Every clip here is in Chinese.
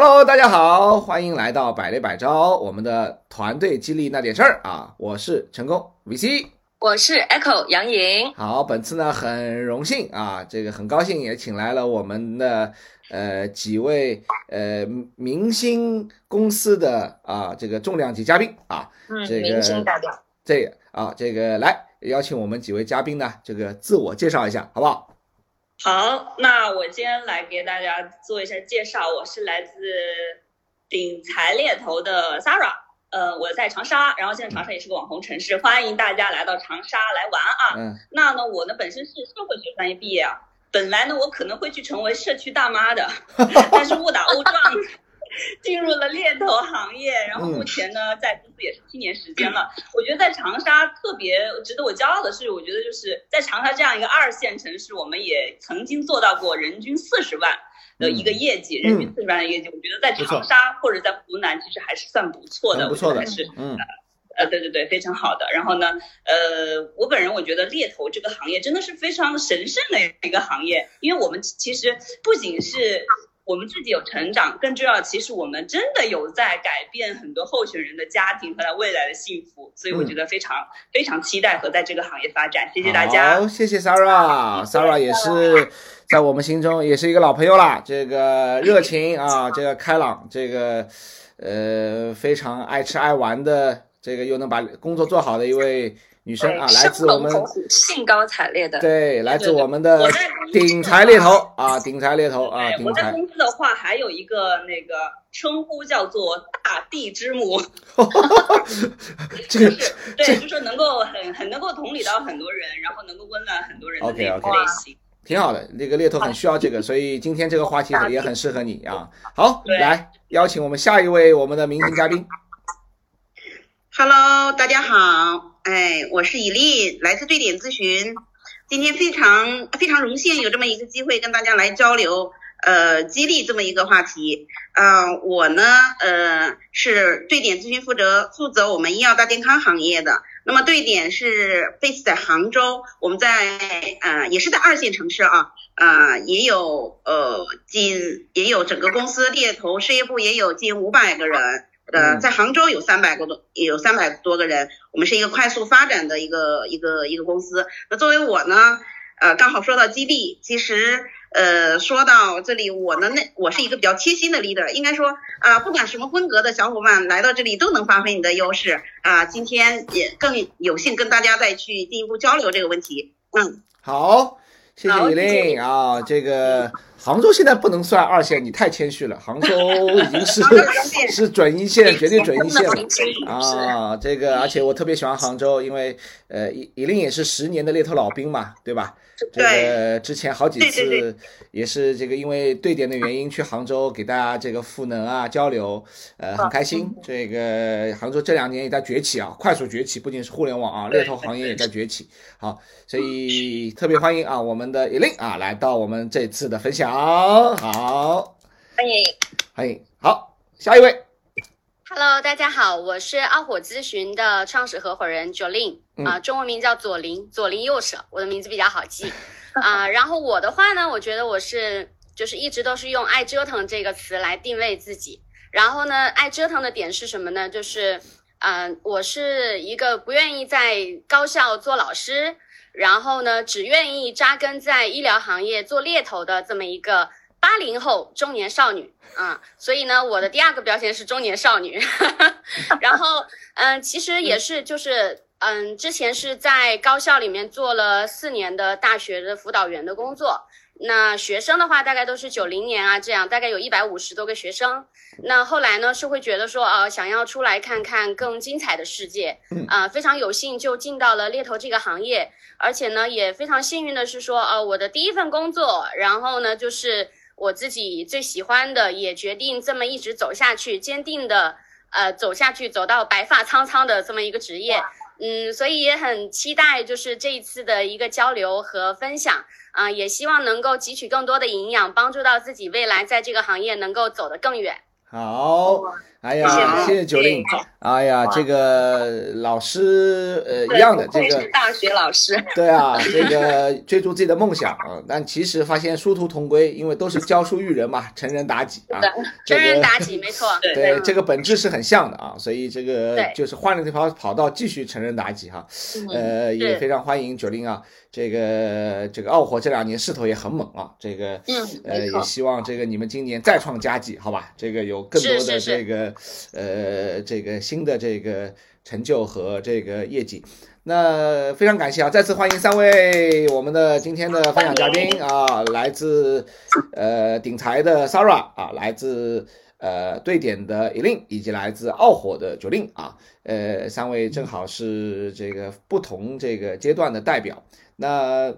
Hello，大家好，欢迎来到百雷百招，我们的团队激励那点事儿啊！我是成功 VC，我是 Echo 杨颖。好，本次呢很荣幸啊，这个很高兴也请来了我们的呃几位呃明星公司的啊这个重量级嘉宾啊，嗯，这个明星代表。这个啊这个来邀请我们几位嘉宾呢，这个自我介绍一下，好不好？好，那我今天来给大家做一下介绍，我是来自顶才猎头的 Sara，呃，我在长沙，然后现在长沙也是个网红城市，欢迎大家来到长沙来玩啊。嗯，那呢，我呢本身是社会学专业毕业啊，本来呢我可能会去成为社区大妈的，但是误打误撞。进入了猎头行业，然后目前呢，在公司也是七年时间了。我觉得在长沙特别值得我骄傲的是，我觉得就是在长沙这样一个二线城市，我们也曾经做到过人均四十万的一个业绩，人均四十万的业绩。我觉得在长沙或者在湖南，其实还是算不错的，不错的，是嗯，呃，对对对，非常好的。然后呢，呃，我本人我觉得猎头这个行业真的是非常神圣的一个行业，因为我们其实不仅是。我们自己有成长，更重要，其实我们真的有在改变很多候选人的家庭和他未来的幸福，所以我觉得非常非常期待和在这个行业发展。谢谢大家，好，谢谢 Sarah，Sarah 也是在我们心中也是一个老朋友啦，这个热情啊，这个开朗，这个呃非常爱吃爱玩的，这个又能把工作做好的一位。女生啊，来自我们兴高采烈的，对，来自我们的顶财猎头啊，顶财猎头啊，我在公司的话还有一个那个称呼叫做大地之母，这个对，就是能够很很能够同理到很多人，然后能够温暖很多人的那种类型，挺好的。那个猎头很需要这个，所以今天这个话题也很适合你啊。好，来邀请我们下一位我们的明星嘉宾。Hello，大家好。哎，我是以丽，来自对点咨询。今天非常非常荣幸有这么一个机会跟大家来交流，呃，激励这么一个话题。呃，我呢，呃，是对点咨询负责负责我们医药大健康行业的。那么对点是 base 在杭州，我们在呃也是在二线城市啊，呃也有呃近也有整个公司猎头事业部也有近五百个人。呃，在杭州有三百个多，有三百多个人。我们是一个快速发展的一个一个一个公司。那作为我呢，呃，刚好说到激励，其实呃，说到这里，我呢，那我是一个比较贴心的 leader。应该说啊，不管什么风格的小伙伴来到这里都能发挥你的优势啊。今天也更有幸跟大家再去进一步交流这个问题。嗯，好，谢谢以令啊，这个。杭州现在不能算二线，你太谦虚了。杭州已经是是准一线，绝对准一线了啊！这个，而且我特别喜欢杭州，因为呃，以以令也是十年的猎头老兵嘛，对吧？这个之前好几次也是这个因为对点的原因去杭州给大家这个赋能啊交流，呃，很开心。这个杭州这两年也在崛起啊，快速崛起，不仅是互联网啊，猎头行业也在崛起。好，所以特别欢迎啊，我们的以令啊来到我们这次的分享。好，好，欢迎，欢迎，好，下一位。Hello，大家好，我是傲火咨询的创始合伙人 Jolin，啊，中文名叫左邻，左邻右舍，我的名字比较好记 啊。然后我的话呢，我觉得我是就是一直都是用爱折腾这个词来定位自己。然后呢，爱折腾的点是什么呢？就是嗯，我是一个不愿意在高校做老师。然后呢，只愿意扎根在医疗行业做猎头的这么一个八零后中年少女啊，所以呢，我的第二个标签是中年少女。然后，嗯，其实也是，就是，嗯，之前是在高校里面做了四年的大学的辅导员的工作。那学生的话，大概都是九零年啊，这样大概有一百五十多个学生。那后来呢，是会觉得说，呃，想要出来看看更精彩的世界，啊，非常有幸就进到了猎头这个行业，而且呢，也非常幸运的是说，呃，我的第一份工作，然后呢，就是我自己最喜欢的，也决定这么一直走下去，坚定的，呃，走下去，走到白发苍苍的这么一个职业。嗯，所以也很期待，就是这一次的一个交流和分享啊，也希望能够汲取更多的营养，帮助到自己未来在这个行业能够走得更远。好，哎呀，谢谢九令。哎呀，这个老师呃一样的，这个大学老师。对啊，这个追逐自己的梦想，但其实发现殊途同归，因为都是教书育人嘛，成人达己啊。成人达己，没错。对，这个本质是很像的啊，所以这个就是换了这条跑道继续成人达己哈。呃，也非常欢迎九令啊，这个这个奥火这两年势头也很猛啊，这个呃也希望这个你们今年再创佳绩，好吧？这个有更多的这个呃这个。新的这个成就和这个业绩，那非常感谢啊！再次欢迎三位我们的今天的分享嘉宾啊，来自呃顶财的 Sara 啊，来自呃对点的 Elin，以及来自奥火的 Jolin 啊，呃三位正好是这个不同这个阶段的代表。那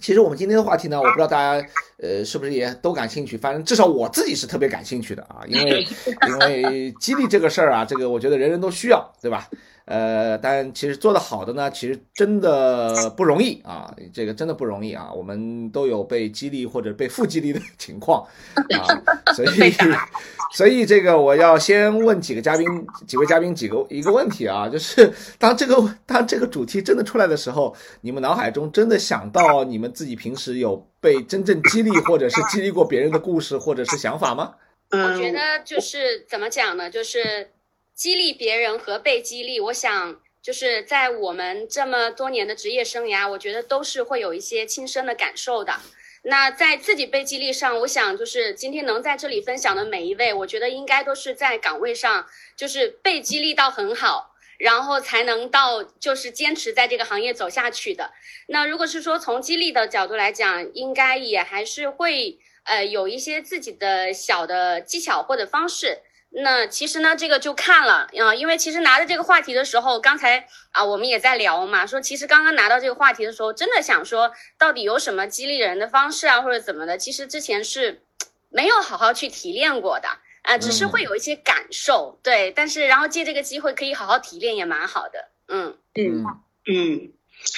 其实我们今天的话题呢，我不知道大家呃是不是也都感兴趣，反正至少我自己是特别感兴趣的啊，因为因为激励这个事儿啊，这个我觉得人人都需要，对吧？呃，但其实做得好的呢，其实真的不容易啊，这个真的不容易啊。我们都有被激励或者被负激励的 情况 啊，所以 所以这个我要先问几个嘉宾，几位嘉宾几个一个问题啊，就是当这个当这个主题真的出来的时候，你们脑海中真的想到你们自己平时有被真正激励或者是激励过别人的故事或者是想法吗？我觉得就是怎么讲呢，就是。激励别人和被激励，我想就是在我们这么多年的职业生涯，我觉得都是会有一些亲身的感受的。那在自己被激励上，我想就是今天能在这里分享的每一位，我觉得应该都是在岗位上就是被激励到很好，然后才能到就是坚持在这个行业走下去的。那如果是说从激励的角度来讲，应该也还是会呃有一些自己的小的技巧或者方式。那其实呢，这个就看了啊，因为其实拿着这个话题的时候，刚才啊我们也在聊嘛，说其实刚刚拿到这个话题的时候，真的想说到底有什么激励人的方式啊，或者怎么的，其实之前是没有好好去提炼过的啊，只是会有一些感受，对，但是然后借这个机会可以好好提炼，也蛮好的，嗯。嗯。嗯，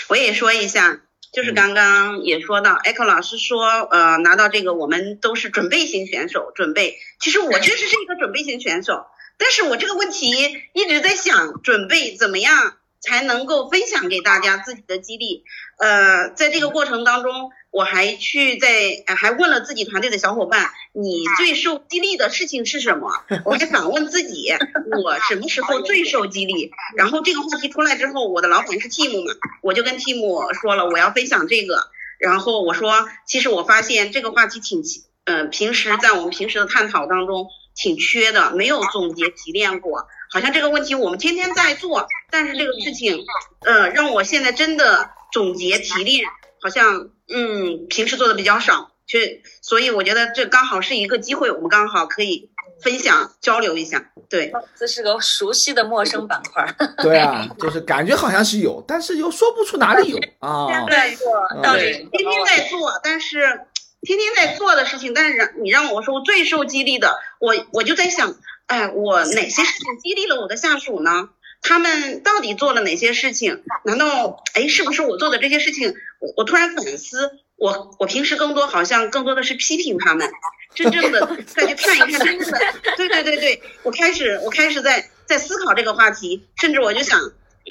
我也说一下。就是刚刚也说到，Echo 老师说，呃，拿到这个我们都是准备型选手，准备。其实我确实是一个准备型选手，但是我这个问题一直在想，准备怎么样才能够分享给大家自己的激励。呃，在这个过程当中。我还去在还问了自己团队的小伙伴，你最受激励的事情是什么？我还反问自己，我什么时候最受激励？然后这个话题出来之后，我的老板是 Tim 嘛，我就跟 Tim 说了，我要分享这个。然后我说，其实我发现这个话题挺，嗯，平时在我们平时的探讨当中挺缺的，没有总结提炼过。好像这个问题我们天天在做，但是这个事情，呃，让我现在真的总结提炼。好像嗯，平时做的比较少，却所以我觉得这刚好是一个机会，我们刚好可以分享交流一下。对，这是个熟悉的陌生板块。对啊，就是感觉好像是有，但是又说不出哪里有啊。天天在做，对，天天在做，但是天天在做的事情，但是你让我说最受激励的，我我就在想，哎，我哪些事情激励了我的下属呢？他们到底做了哪些事情？难道哎，是不是我做的这些事情？我我突然反思，我我平时更多好像更多的是批评他们，真正的 再去看一看，真正的对对对对，我开始我开始在在思考这个话题，甚至我就想，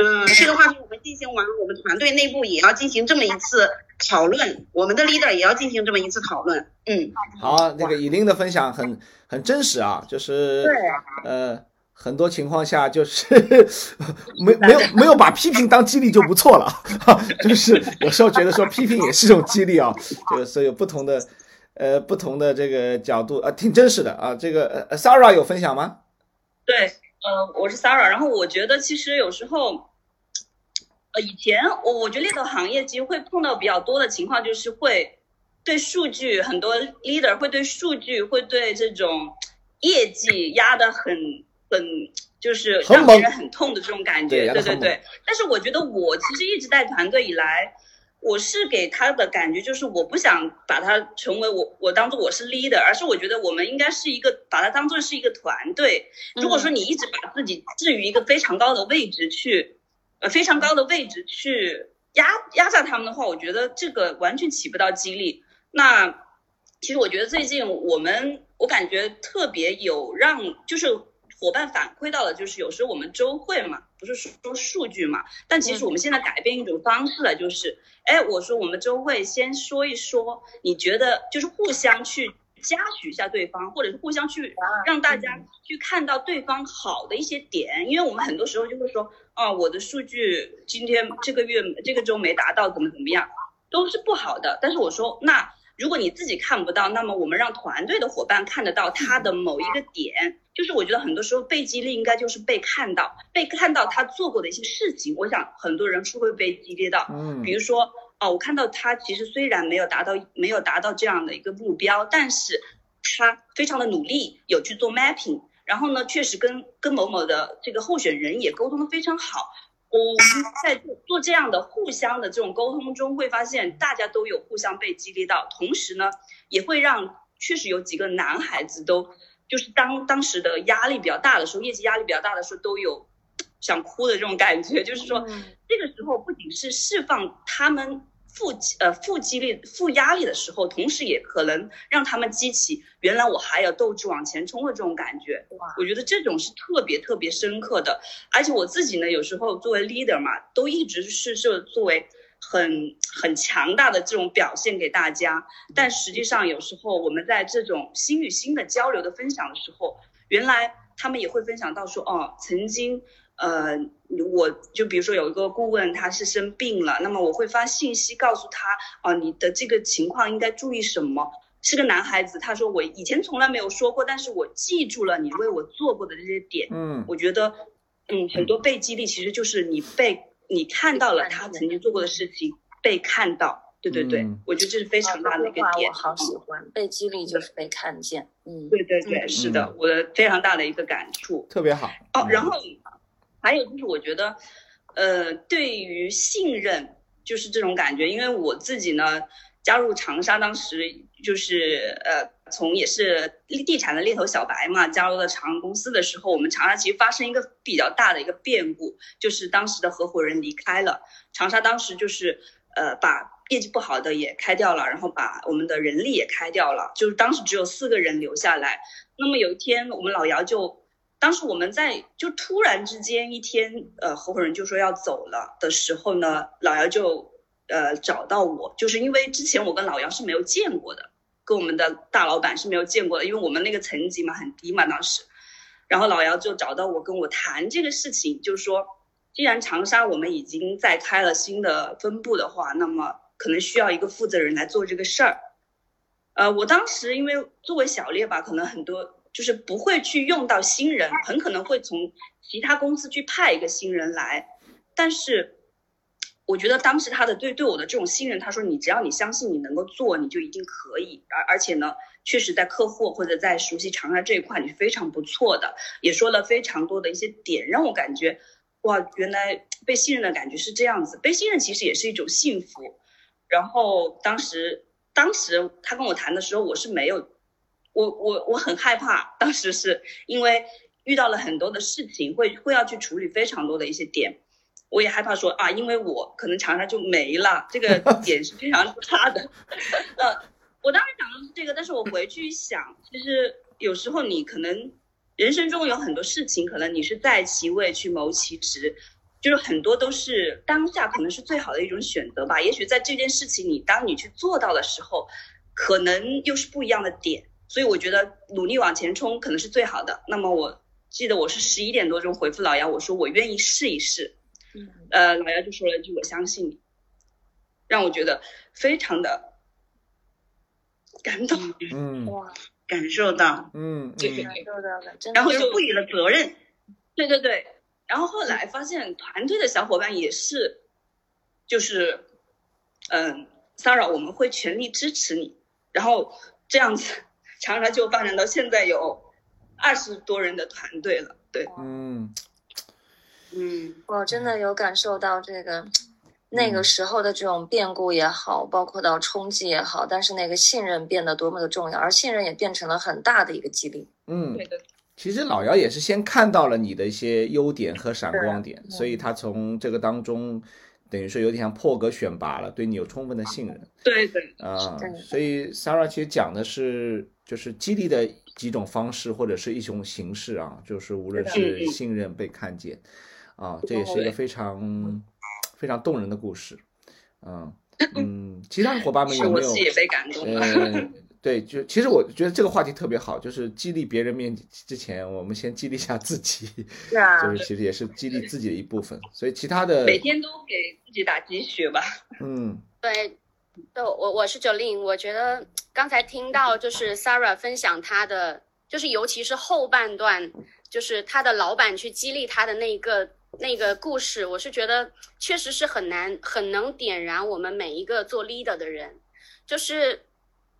嗯，这个话题我们进行完，我们团队内部也要进行这么一次讨论，我们的 leader 也要进行这么一次讨论。嗯，好，那个以琳的分享很很真实啊，就是对，呃。很多情况下就是 没没有没有把批评当激励就不错了，就是有时候觉得说批评也是一种激励啊，就是有不同的呃不同的这个角度啊，挺真实的啊。这个呃 Sarah 有分享吗？对，呃，我是 Sarah，然后我觉得其实有时候，呃，以前我我觉得猎头行业其实会碰到比较多的情况，就是会对数据很多 leader 会对数据会对这种业绩压得很。很就是让别人很痛的这种感觉，对对对。但是我觉得我其实一直带团队以来，我是给他的感觉就是我不想把他成为我我当做我是 leader，而是我觉得我们应该是一个把他当做是一个团队。如果说你一直把自己置于一个非常高的位置去，呃非常高的位置去压压榨他们的话，我觉得这个完全起不到激励。那其实我觉得最近我们我感觉特别有让就是。伙伴反馈到的，就是有时候我们周会嘛，不是说数据嘛，但其实我们现在改变一种方式了，就是，哎，我说我们周会先说一说，你觉得就是互相去嘉许一下对方，或者是互相去让大家去看到对方好的一些点，因为我们很多时候就会说，哦，我的数据今天这个月这个周没达到，怎么怎么样，都是不好的。但是我说那。如果你自己看不到，那么我们让团队的伙伴看得到他的某一个点，就是我觉得很多时候被激励应该就是被看到，被看到他做过的一些事情。我想很多人是会被激励到，嗯，比如说哦，我看到他其实虽然没有达到没有达到这样的一个目标，但是他非常的努力，有去做 mapping，然后呢，确实跟跟某某的这个候选人也沟通的非常好。我们在做做这样的互相的这种沟通中，会发现大家都有互相被激励到，同时呢，也会让确实有几个男孩子都就是当当时的压力比较大的时候，业绩压力比较大的时候，都有想哭的这种感觉，就是说这个时候不仅是释放他们。负呃负激励负压力的时候，同时也可能让他们激起原来我还有斗志往前冲的这种感觉。我觉得这种是特别特别深刻的。而且我自己呢，有时候作为 leader 嘛，都一直是是作为很很强大的这种表现给大家。但实际上有时候我们在这种心与心的交流的分享的时候，原来他们也会分享到说，哦，曾经。呃，我就比如说有一个顾问，他是生病了，那么我会发信息告诉他，哦，你的这个情况应该注意什么？是个男孩子，他说我以前从来没有说过，但是我记住了你为我做过的这些点。嗯，我觉得，嗯，很多被激励其实就是你被你看到了他曾经做过的事情被看到，对对对，我觉得这是非常大的一个点。我好喜欢被激励就是被看见，嗯，对对对，是的，我的非常大的一个感触，特别好。哦，然后。还有就是，我觉得，呃，对于信任，就是这种感觉。因为我自己呢，加入长沙，当时就是呃，从也是地产的猎头小白嘛，加入了长安公司的时候，我们长沙其实发生一个比较大的一个变故，就是当时的合伙人离开了长沙，当时就是呃，把业绩不好的也开掉了，然后把我们的人力也开掉了，就是当时只有四个人留下来。那么有一天，我们老姚就。当时我们在就突然之间一天，呃，合伙人就说要走了的时候呢，老姚就呃找到我，就是因为之前我跟老姚是没有见过的，跟我们的大老板是没有见过的，因为我们那个层级嘛很低嘛当时，然后老姚就找到我跟我谈这个事情，就是说，既然长沙我们已经在开了新的分部的话，那么可能需要一个负责人来做这个事儿，呃，我当时因为作为小猎吧，可能很多。就是不会去用到新人，很可能会从其他公司去派一个新人来。但是，我觉得当时他的对对我的这种信任，他说你只要你相信你能够做，你就一定可以。而而且呢，确实在客户或者在熟悉长沙这一块，你是非常不错的，也说了非常多的一些点，让我感觉哇，原来被信任的感觉是这样子。被信任其实也是一种幸福。然后当时当时他跟我谈的时候，我是没有。我我我很害怕，当时是因为遇到了很多的事情，会会要去处理非常多的一些点，我也害怕说啊，因为我可能长沙就没了，这个 点是非常差的。呃，我当时想的是这个，但是我回去一想，其实有时候你可能人生中有很多事情，可能你是在其位去谋其职，就是很多都是当下可能是最好的一种选择吧。也许在这件事情你当你去做到的时候，可能又是不一样的点。所以我觉得努力往前冲可能是最好的。那么我记得我是十一点多钟回复老姚，我说我愿意试一试。嗯，呃，老姚就说了一句我相信你，让我觉得非常的感动。嗯，哇，感受到，嗯，感受到了，然后就赋予了责任。对对对，然后后来发现团队的小伙伴也是，就是，嗯，Sarah，我们会全力支持你，然后这样子。长沙就发展到现在有二十多人的团队了，对，嗯，嗯，我真的有感受到这个那个时候的这种变故也好，包括到冲击也好，但是那个信任变得多么的重要，而信任也变成了很大的一个激励。嗯，对的。其实老姚也是先看到了你的一些优点和闪光点，所以他从这个当中。等于说有点像破格选拔了，对你有充分的信任。对对啊，所以 Sarah 其实讲的是就是激励的几种方式或者是一种形式啊，就是无论是信任被看见，啊，这也是一个非常非常动人的故事，嗯嗯，其他伙伴们有没有？也被感动了。对，就其实我觉得这个话题特别好，就是激励别人面之前，我们先激励一下自己，是啊，就是其实也是激励自己的一部分。所以其他的每天都给自己打鸡血吧。嗯，对，对我我是 Jolin，我觉得刚才听到就是 Sarah 分享她的，就是尤其是后半段，就是她的老板去激励她的那一个那个故事，我是觉得确实是很难很能点燃我们每一个做 leader 的人，就是。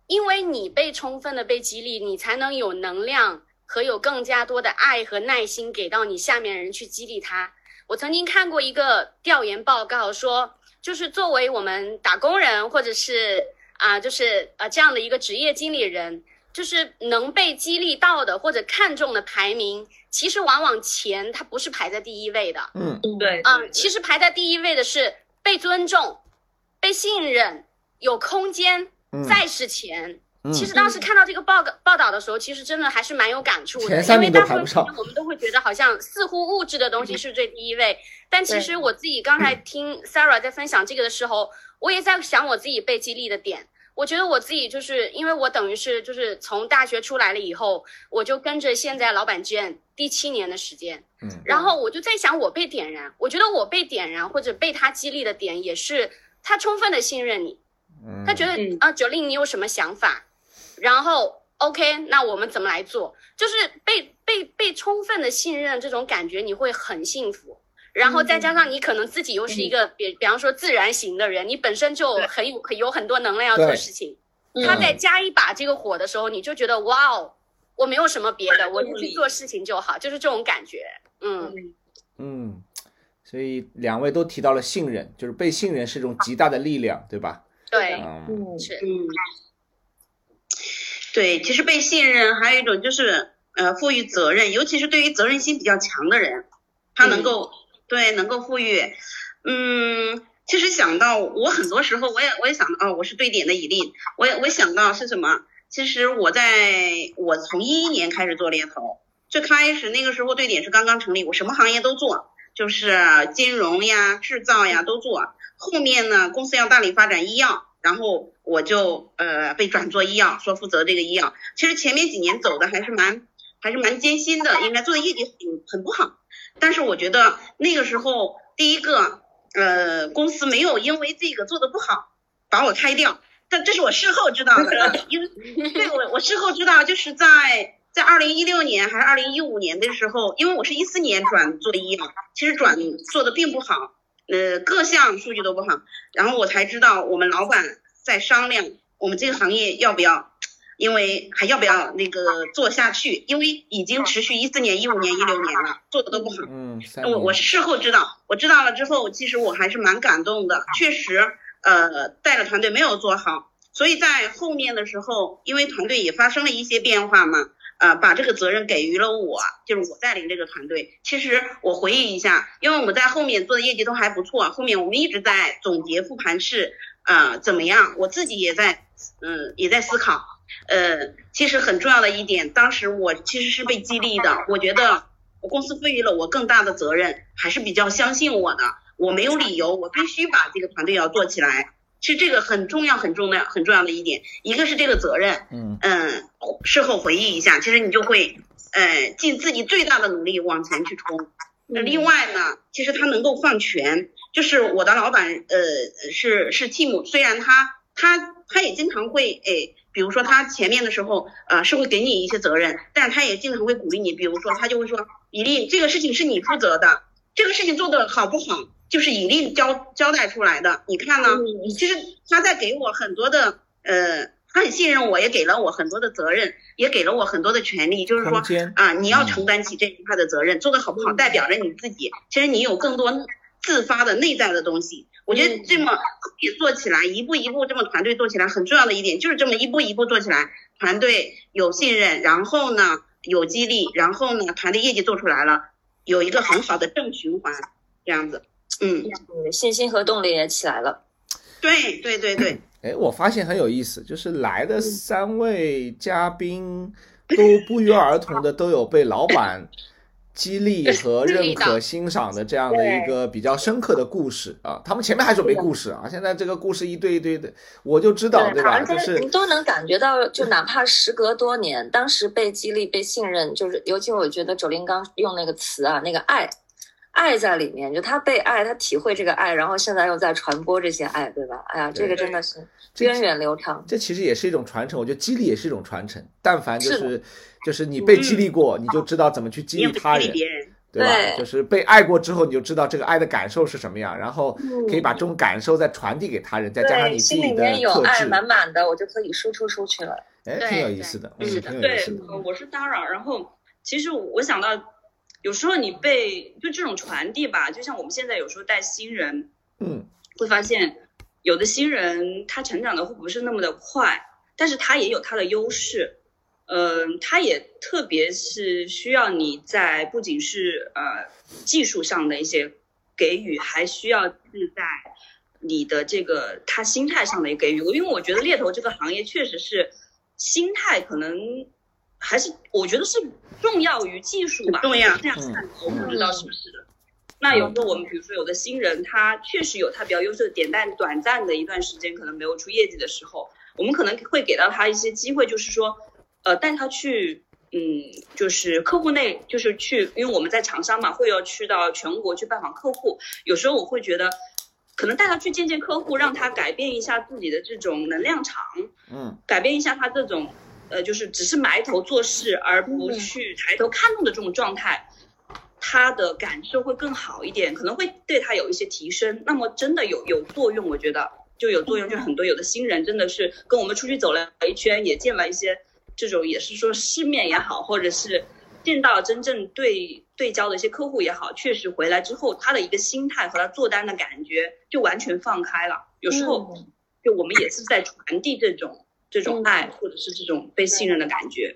因为你被充分的被激励，你才能有能量和有更加多的爱和耐心给到你下面人去激励他。我曾经看过一个调研报告，说就是作为我们打工人或者是啊，就是啊这样的一个职业经理人，就是能被激励到的或者看中的排名，其实往往钱它不是排在第一位的。嗯，对，啊，其实排在第一位的是被尊重、被信任、有空间。再是钱，其实当时看到这个报告报道的时候，其实真的还是蛮有感触的。因为大部分我们都会觉得好像似乎物质的东西是最第一位，但其实我自己刚才 听 Sarah 在分享这个的时候，我也在想我自己被激励的点。我觉得我自己就是因为我等于是就是从大学出来了以后，我就跟着现在老板 Jane 第七年的时间，嗯，然后我就在想我被点燃，我觉得我被点燃或者被他激励的点也是他充分的信任你。他觉得啊，九令你有什么想法？然后 OK，那我们怎么来做？就是被被被充分的信任这种感觉，你会很幸福。然后再加上你可能自己又是一个比比方说自然型的人，你本身就很有有很多能量要做事情。他再加一把这个火的时候，你就觉得哇哦，我没有什么别的，我就去做事情就好，就是这种感觉。嗯嗯，所以两位都提到了信任，就是被信任是一种极大的力量，对吧？对，嗯，是，嗯，对，其实被信任还有一种就是呃赋予责任，尤其是对于责任心比较强的人，他能够对能够赋予，嗯，其实想到我很多时候我也我也想到哦，我是对点的一例，我也我想到是什么？其实我在我从一一年开始做猎头，最开始那个时候对点是刚刚成立，我什么行业都做，就是金融呀、制造呀都做。后面呢，公司要大力发展医药，然后我就呃被转做医药，说负责这个医药。其实前面几年走的还是蛮还是蛮艰辛的，应该做的业绩很很不好。但是我觉得那个时候，第一个呃公司没有因为这个做的不好把我开掉，但这是我事后知道的，因为对我我事后知道就是在在二零一六年还是二零一五年的时候，因为我是一四年转做医药，其实转做的并不好。呃，各项数据都不好，然后我才知道我们老板在商量我们这个行业要不要，因为还要不要那个做下去，因为已经持续一四年、一五年、一六年了，做的都不好。嗯，我我事后知道，我知道了之后，其实我还是蛮感动的，确实，呃，带了团队没有做好，所以在后面的时候，因为团队也发生了一些变化嘛。呃，把这个责任给予了我，就是我带领这个团队。其实我回忆一下，因为我们在后面做的业绩都还不错，后面我们一直在总结复盘是呃怎么样，我自己也在嗯也在思考。呃，其实很重要的一点，当时我其实是被激励的，我觉得我公司赋予了我更大的责任，还是比较相信我的，我没有理由，我必须把这个团队要做起来。其实这个很重要，很重要，很重要的一点，一个是这个责任，嗯嗯，事后回忆一下，其实你就会，呃，尽自己最大的努力往前去冲。那另外呢，其实他能够放权，就是我的老板，呃，是是 team，虽然他他他也经常会，哎，比如说他前面的时候，呃，是会给你一些责任，但他也经常会鼓励你，比如说他就会说，李丽，这个事情是你负责的，这个事情做的好不好？就是以令交交代出来的，你看呢？其实他在给我很多的，呃，他很信任我，也给了我很多的责任，也给了我很多的权利，就是说啊，你要承担起这一块的责任，做的好不好，代表着你自己。其实你有更多自发的内在的东西。我觉得这么做起来，一步一步这么团队做起来，很重要的一点就是这么一步一步做起来，团队有信任，然后呢有激励，然后呢团队业绩做出来了，有一个很好的正循环，这样子。嗯，信心和动力也起来了。对对对对，哎，我发现很有意思，就是来的三位嘉宾都不约而同的都有被老板。激励和认可、欣赏的这样的一个比较深刻的故事啊，他们前面还准备故事啊，现在这个故事一堆一堆的，我就知道对吧？就是你都能感觉到，就哪怕时隔多年，当时被激励、被信任，就是尤其我觉得九零刚用那个词啊，那个爱，爱在里面，就他被爱，他体会这个爱，然后现在又在传播这些爱，对吧？哎呀，这个真的是源远流长。这其实也是一种传承，我觉得激励也是一种传承。但凡就是。就是你被激励过，你就知道怎么去激励他人，对吧？就是被爱过之后，你就知道这个爱的感受是什么样，然后可以把这种感受再传递给他人，再加上你自己的心里面有爱满满的，我就可以输出出去了。哎，挺有意思的，是的，对，我是打扰。然后，其实我想到，有时候你被就这种传递吧，就像我们现在有时候带新人，嗯，会发现有的新人他成长的会不是那么的快，但是他也有他的优势。嗯，他也特别是需要你在不仅是呃技术上的一些给予，还需要是在你的这个他心态上的一个给予。因为我觉得猎头这个行业确实是心态可能还是我觉得是重要于技术吧，重要这样看，我不知道是不是的。那有时候我们比如说有的新人，他确实有他比较优秀的点，但短暂的一段时间可能没有出业绩的时候，我们可能会给到他一些机会，就是说。呃，带他去，嗯，就是客户内，就是去，因为我们在厂商嘛，会要去到全国去拜访客户。有时候我会觉得，可能带他去见见客户，让他改变一下自己的这种能量场，嗯，改变一下他这种，呃，就是只是埋头做事而不去抬头看路的这种状态，他的感受会更好一点，可能会对他有一些提升。那么真的有有作用，我觉得就有作用，就很多有的新人真的是跟我们出去走了一圈，也见了一些。这种也是说世面也好，或者是见到真正对对焦的一些客户也好，确实回来之后，他的一个心态和他做单的感觉就完全放开了。有时候，就我们也是在传递这种这种爱，或者是这种被信任的感觉，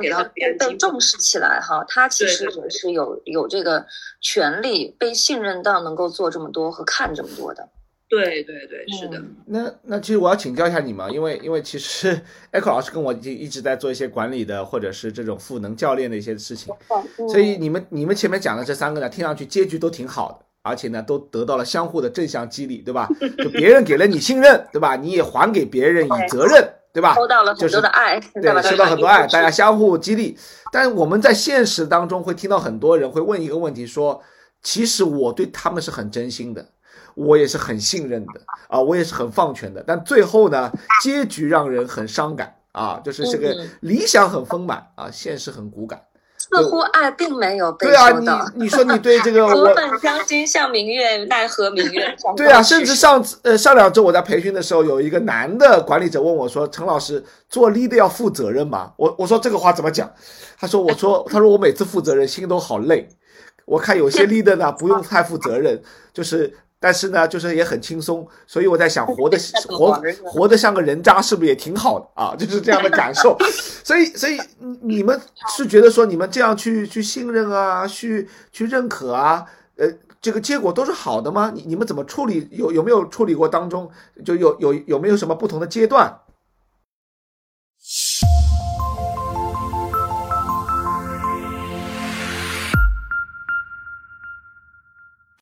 给到别人被重视起来哈。他其实也是有有这个权利被信任到能够做这么多和看这么多的。对对对，是的。那那其实我要请教一下你们，因为因为其实 Echo 老师跟我一一直在做一些管理的或者是这种赋能教练的一些事情，所以你们你们前面讲的这三个呢，听上去结局都挺好的，而且呢都得到了相互的正向激励，对吧？就别人给了你信任，对吧？你也还给别人以责任，对吧？收到了很多的爱，对，收到很多爱，大家相互激励。但我们在现实当中会听到很多人会问一个问题，说其实我对他们是很真心的。我也是很信任的啊，我也是很放权的，但最后呢，结局让人很伤感啊，就是这个理想很丰满啊，现实很骨感。似乎爱并没有被对啊，你你说你对这个 我本将心向明月，奈何明月对啊，甚至上次呃上两周我在培训的时候，有一个男的管理者问我说：“陈老师，做 leader 要负责任吗？”我我说这个话怎么讲？他说：“我说他说我每次负责任心都好累，我看有些 leader 呢不用太负责任，就是。”但是呢，就是也很轻松，所以我在想，活的 活活得像个人渣，是不是也挺好的啊？就是这样的感受。所以，所以你们是觉得说，你们这样去去信任啊，去去认可啊，呃，这个结果都是好的吗？你你们怎么处理？有有没有处理过当中就有有有没有什么不同的阶段